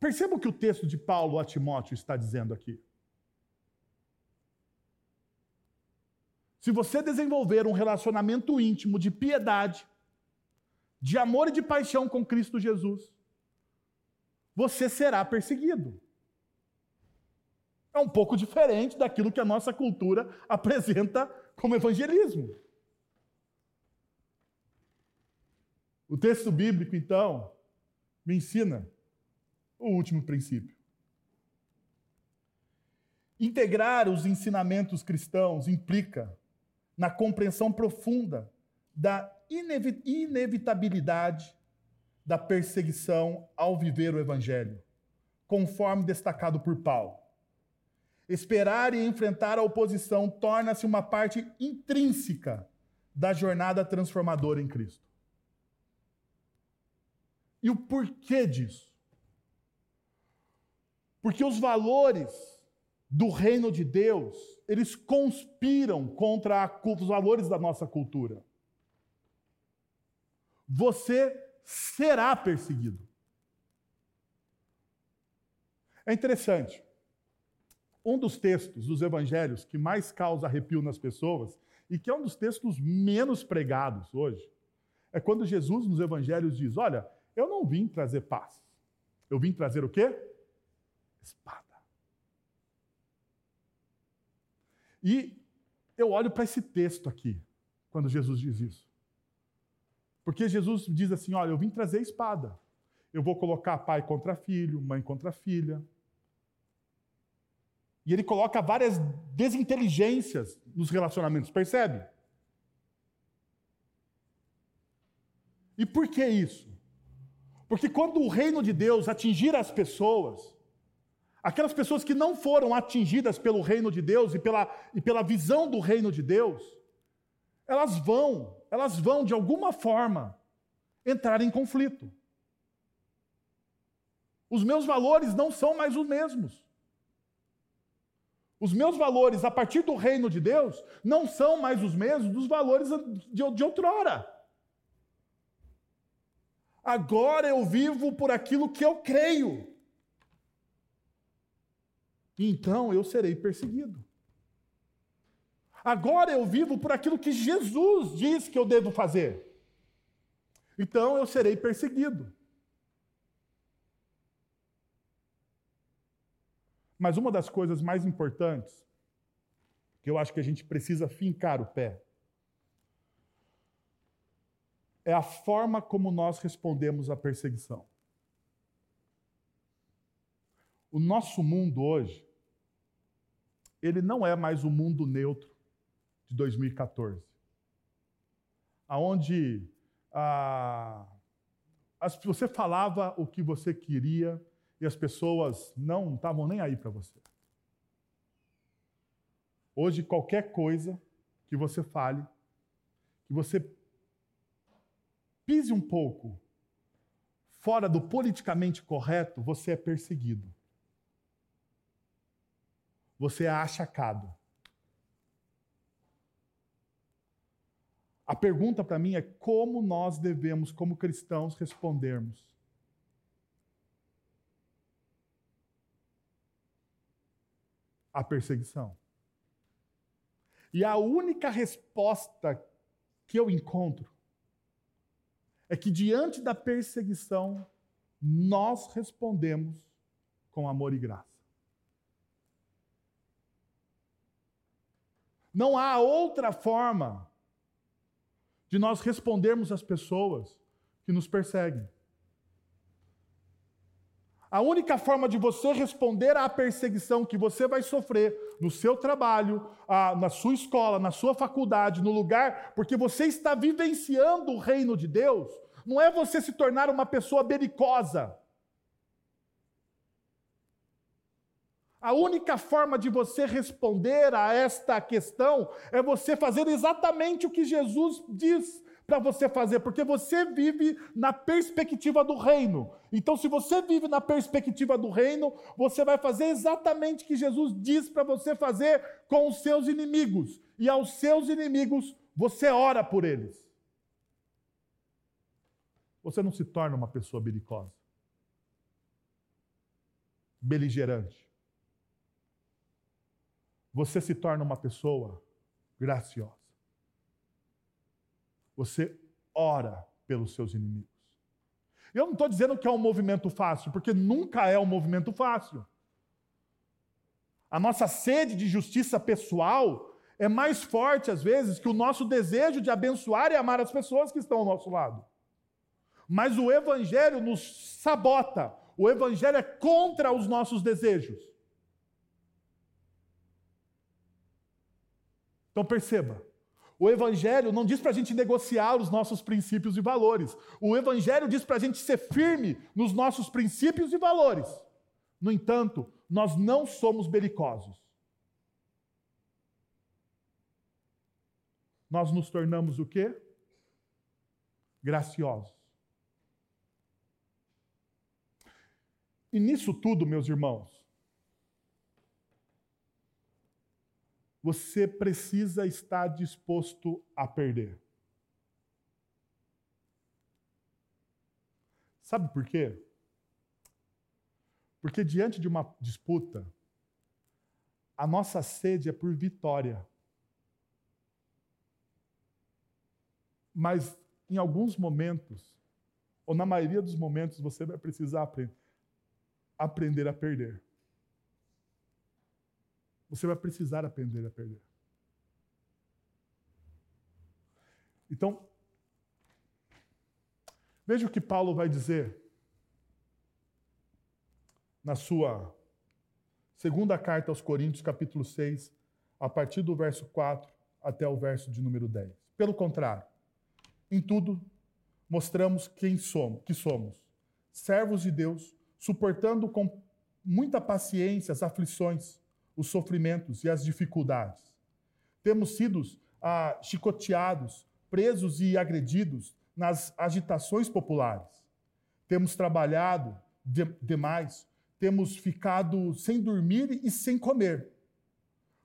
perceba o que o texto de Paulo a Timóteo está dizendo aqui. Se você desenvolver um relacionamento íntimo de piedade, de amor e de paixão com Cristo Jesus, você será perseguido. É um pouco diferente daquilo que a nossa cultura apresenta como evangelismo. O texto bíblico, então, me ensina o último princípio. Integrar os ensinamentos cristãos implica na compreensão profunda da inevitabilidade da perseguição ao viver o Evangelho, conforme destacado por Paulo. Esperar e enfrentar a oposição torna-se uma parte intrínseca da jornada transformadora em Cristo. E o porquê disso? Porque os valores do reino de Deus, eles conspiram contra os valores da nossa cultura. Você será perseguido. É interessante. Um dos textos dos evangelhos que mais causa arrepio nas pessoas e que é um dos textos menos pregados hoje é quando Jesus nos evangelhos diz: Olha, eu não vim trazer paz. Eu vim trazer o quê? Espada. E eu olho para esse texto aqui, quando Jesus diz isso. Porque Jesus diz assim: olha, eu vim trazer espada. Eu vou colocar pai contra filho, mãe contra filha. E ele coloca várias desinteligências nos relacionamentos, percebe? E por que isso? Porque quando o reino de Deus atingir as pessoas, Aquelas pessoas que não foram atingidas pelo reino de Deus e pela, e pela visão do reino de Deus, elas vão, elas vão de alguma forma entrar em conflito. Os meus valores não são mais os mesmos. Os meus valores, a partir do reino de Deus, não são mais os mesmos dos valores de, outrora. Agora eu vivo por aquilo que eu creio então eu serei perseguido. Agora eu vivo por aquilo que Jesus diz que eu devo fazer. Então eu serei perseguido. Mas uma das coisas mais importantes, que eu acho que a gente precisa fincar o pé, é a forma como nós respondemos à perseguição. O nosso mundo hoje, ele não é mais o mundo neutro de 2014, aonde ah, você falava o que você queria e as pessoas não estavam nem aí para você. Hoje, qualquer coisa que você fale, que você pise um pouco fora do politicamente correto, você é perseguido você é achacado. A pergunta para mim é como nós devemos, como cristãos, respondermos. A perseguição. E a única resposta que eu encontro é que diante da perseguição, nós respondemos com amor e graça. Não há outra forma de nós respondermos às pessoas que nos perseguem. A única forma de você responder à perseguição que você vai sofrer no seu trabalho, na sua escola, na sua faculdade, no lugar, porque você está vivenciando o reino de Deus, não é você se tornar uma pessoa belicosa. A única forma de você responder a esta questão é você fazer exatamente o que Jesus diz para você fazer, porque você vive na perspectiva do reino. Então, se você vive na perspectiva do reino, você vai fazer exatamente o que Jesus diz para você fazer com os seus inimigos. E aos seus inimigos, você ora por eles. Você não se torna uma pessoa belicosa, beligerante. Você se torna uma pessoa graciosa. Você ora pelos seus inimigos. Eu não estou dizendo que é um movimento fácil, porque nunca é um movimento fácil. A nossa sede de justiça pessoal é mais forte, às vezes, que o nosso desejo de abençoar e amar as pessoas que estão ao nosso lado. Mas o Evangelho nos sabota, o Evangelho é contra os nossos desejos. Então perceba, o Evangelho não diz para a gente negociar os nossos princípios e valores. O Evangelho diz para a gente ser firme nos nossos princípios e valores. No entanto, nós não somos belicosos. Nós nos tornamos o quê? Graciosos. E nisso tudo, meus irmãos, você precisa estar disposto a perder. Sabe por quê? Porque diante de uma disputa, a nossa sede é por vitória. Mas em alguns momentos, ou na maioria dos momentos, você vai precisar aprender, a perder. Você vai precisar aprender a perder. Então, veja o que Paulo vai dizer na sua segunda carta aos Coríntios, capítulo 6, a partir do verso 4 até o verso de número 10. Pelo contrário, em tudo mostramos quem somos, que somos, servos de Deus, suportando com muita paciência as aflições, os sofrimentos e as dificuldades. Temos sido ah, chicoteados, presos e agredidos nas agitações populares. Temos trabalhado de, demais, temos ficado sem dormir e sem comer.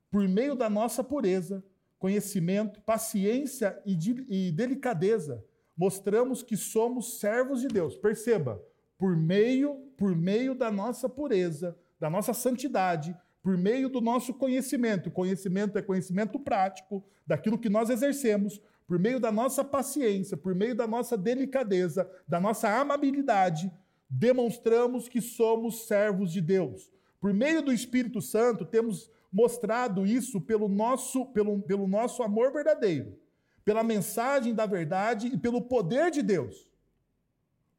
Por meio da nossa pureza, conhecimento, paciência e, de, e delicadeza, mostramos que somos servos de Deus. Perceba, por meio, por meio da nossa pureza, da nossa santidade, por meio do nosso conhecimento. Conhecimento é conhecimento prático daquilo que nós exercemos, por meio da nossa paciência, por meio da nossa delicadeza, da nossa amabilidade, demonstramos que somos servos de Deus. Por meio do Espírito Santo, temos mostrado isso pelo nosso, pelo, pelo nosso amor verdadeiro, pela mensagem da verdade e pelo poder de Deus.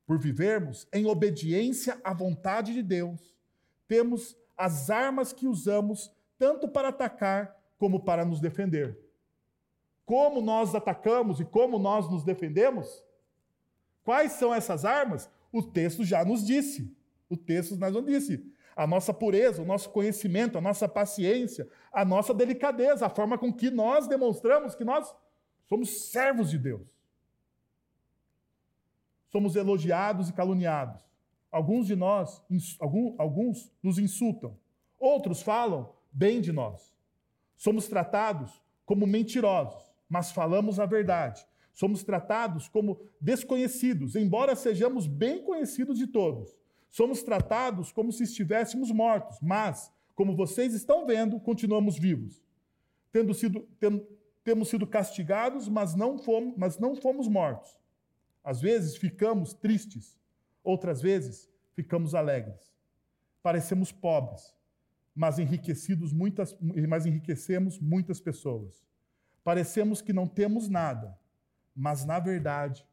Por vivermos em obediência à vontade de Deus, temos as armas que usamos tanto para atacar como para nos defender. Como nós atacamos e como nós nos defendemos? Quais são essas armas? O texto já nos disse. O texto já nos disse. A nossa pureza, o nosso conhecimento, a nossa paciência, a nossa delicadeza, a forma com que nós demonstramos que nós somos servos de Deus. Somos elogiados e caluniados. Alguns de nós, alguns nos insultam, outros falam bem de nós. Somos tratados como mentirosos, mas falamos a verdade. Somos tratados como desconhecidos, embora sejamos bem conhecidos de todos. Somos tratados como se estivéssemos mortos, mas, como vocês estão vendo, continuamos vivos. Tendo sido, tem, temos sido castigados, mas não, fomos, mas não fomos mortos. Às vezes ficamos tristes, Outras vezes, ficamos alegres. Parecemos pobres, mas enriquecidos muitas, mas enriquecemos muitas pessoas. Parecemos que não temos nada, mas na verdade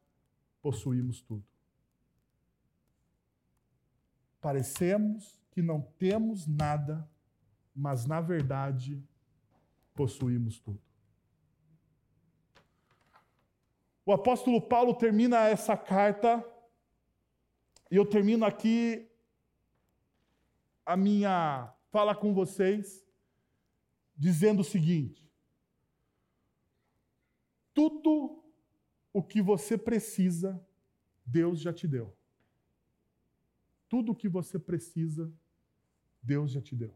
possuímos tudo. parecemos que não temos nada, mas na verdade possuímos tudo. O apóstolo Paulo termina essa carta, e eu termino aqui a minha fala com vocês, dizendo o seguinte: tudo o que você precisa, Deus já te deu. Tudo o que você precisa, Deus já te deu.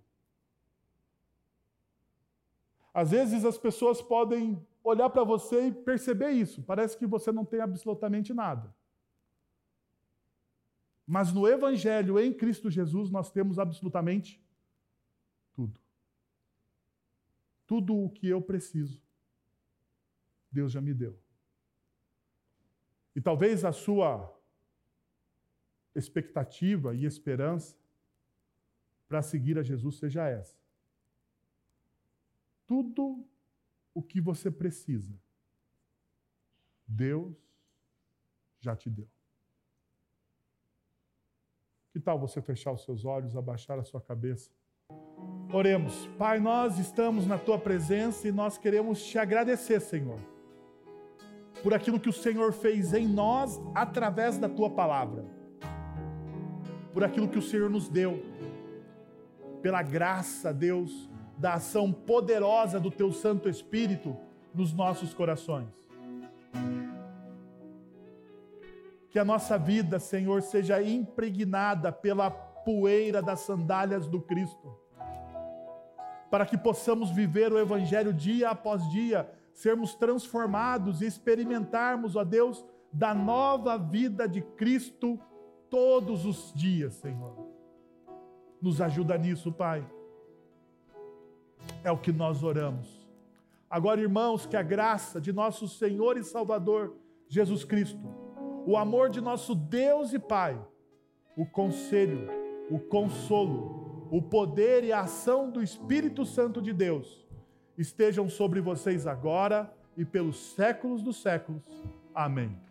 Às vezes as pessoas podem olhar para você e perceber isso. Parece que você não tem absolutamente nada. Mas no Evangelho, em Cristo Jesus, nós temos absolutamente tudo. Tudo o que eu preciso, Deus já me deu. E talvez a sua expectativa e esperança para seguir a Jesus seja essa. Tudo o que você precisa, Deus já te deu. Que tal você fechar os seus olhos, abaixar a sua cabeça? Oremos. Pai, nós estamos na tua presença e nós queremos te agradecer, Senhor, por aquilo que o Senhor fez em nós através da tua palavra, por aquilo que o Senhor nos deu, pela graça, Deus, da ação poderosa do teu Santo Espírito nos nossos corações. Que a nossa vida, Senhor, seja impregnada pela poeira das sandálias do Cristo, para que possamos viver o Evangelho dia após dia, sermos transformados e experimentarmos, ó Deus, da nova vida de Cristo todos os dias, Senhor. Nos ajuda nisso, Pai. É o que nós oramos. Agora, irmãos, que a graça de nosso Senhor e Salvador Jesus Cristo, o amor de nosso Deus e Pai, o conselho, o consolo, o poder e a ação do Espírito Santo de Deus estejam sobre vocês agora e pelos séculos dos séculos. Amém.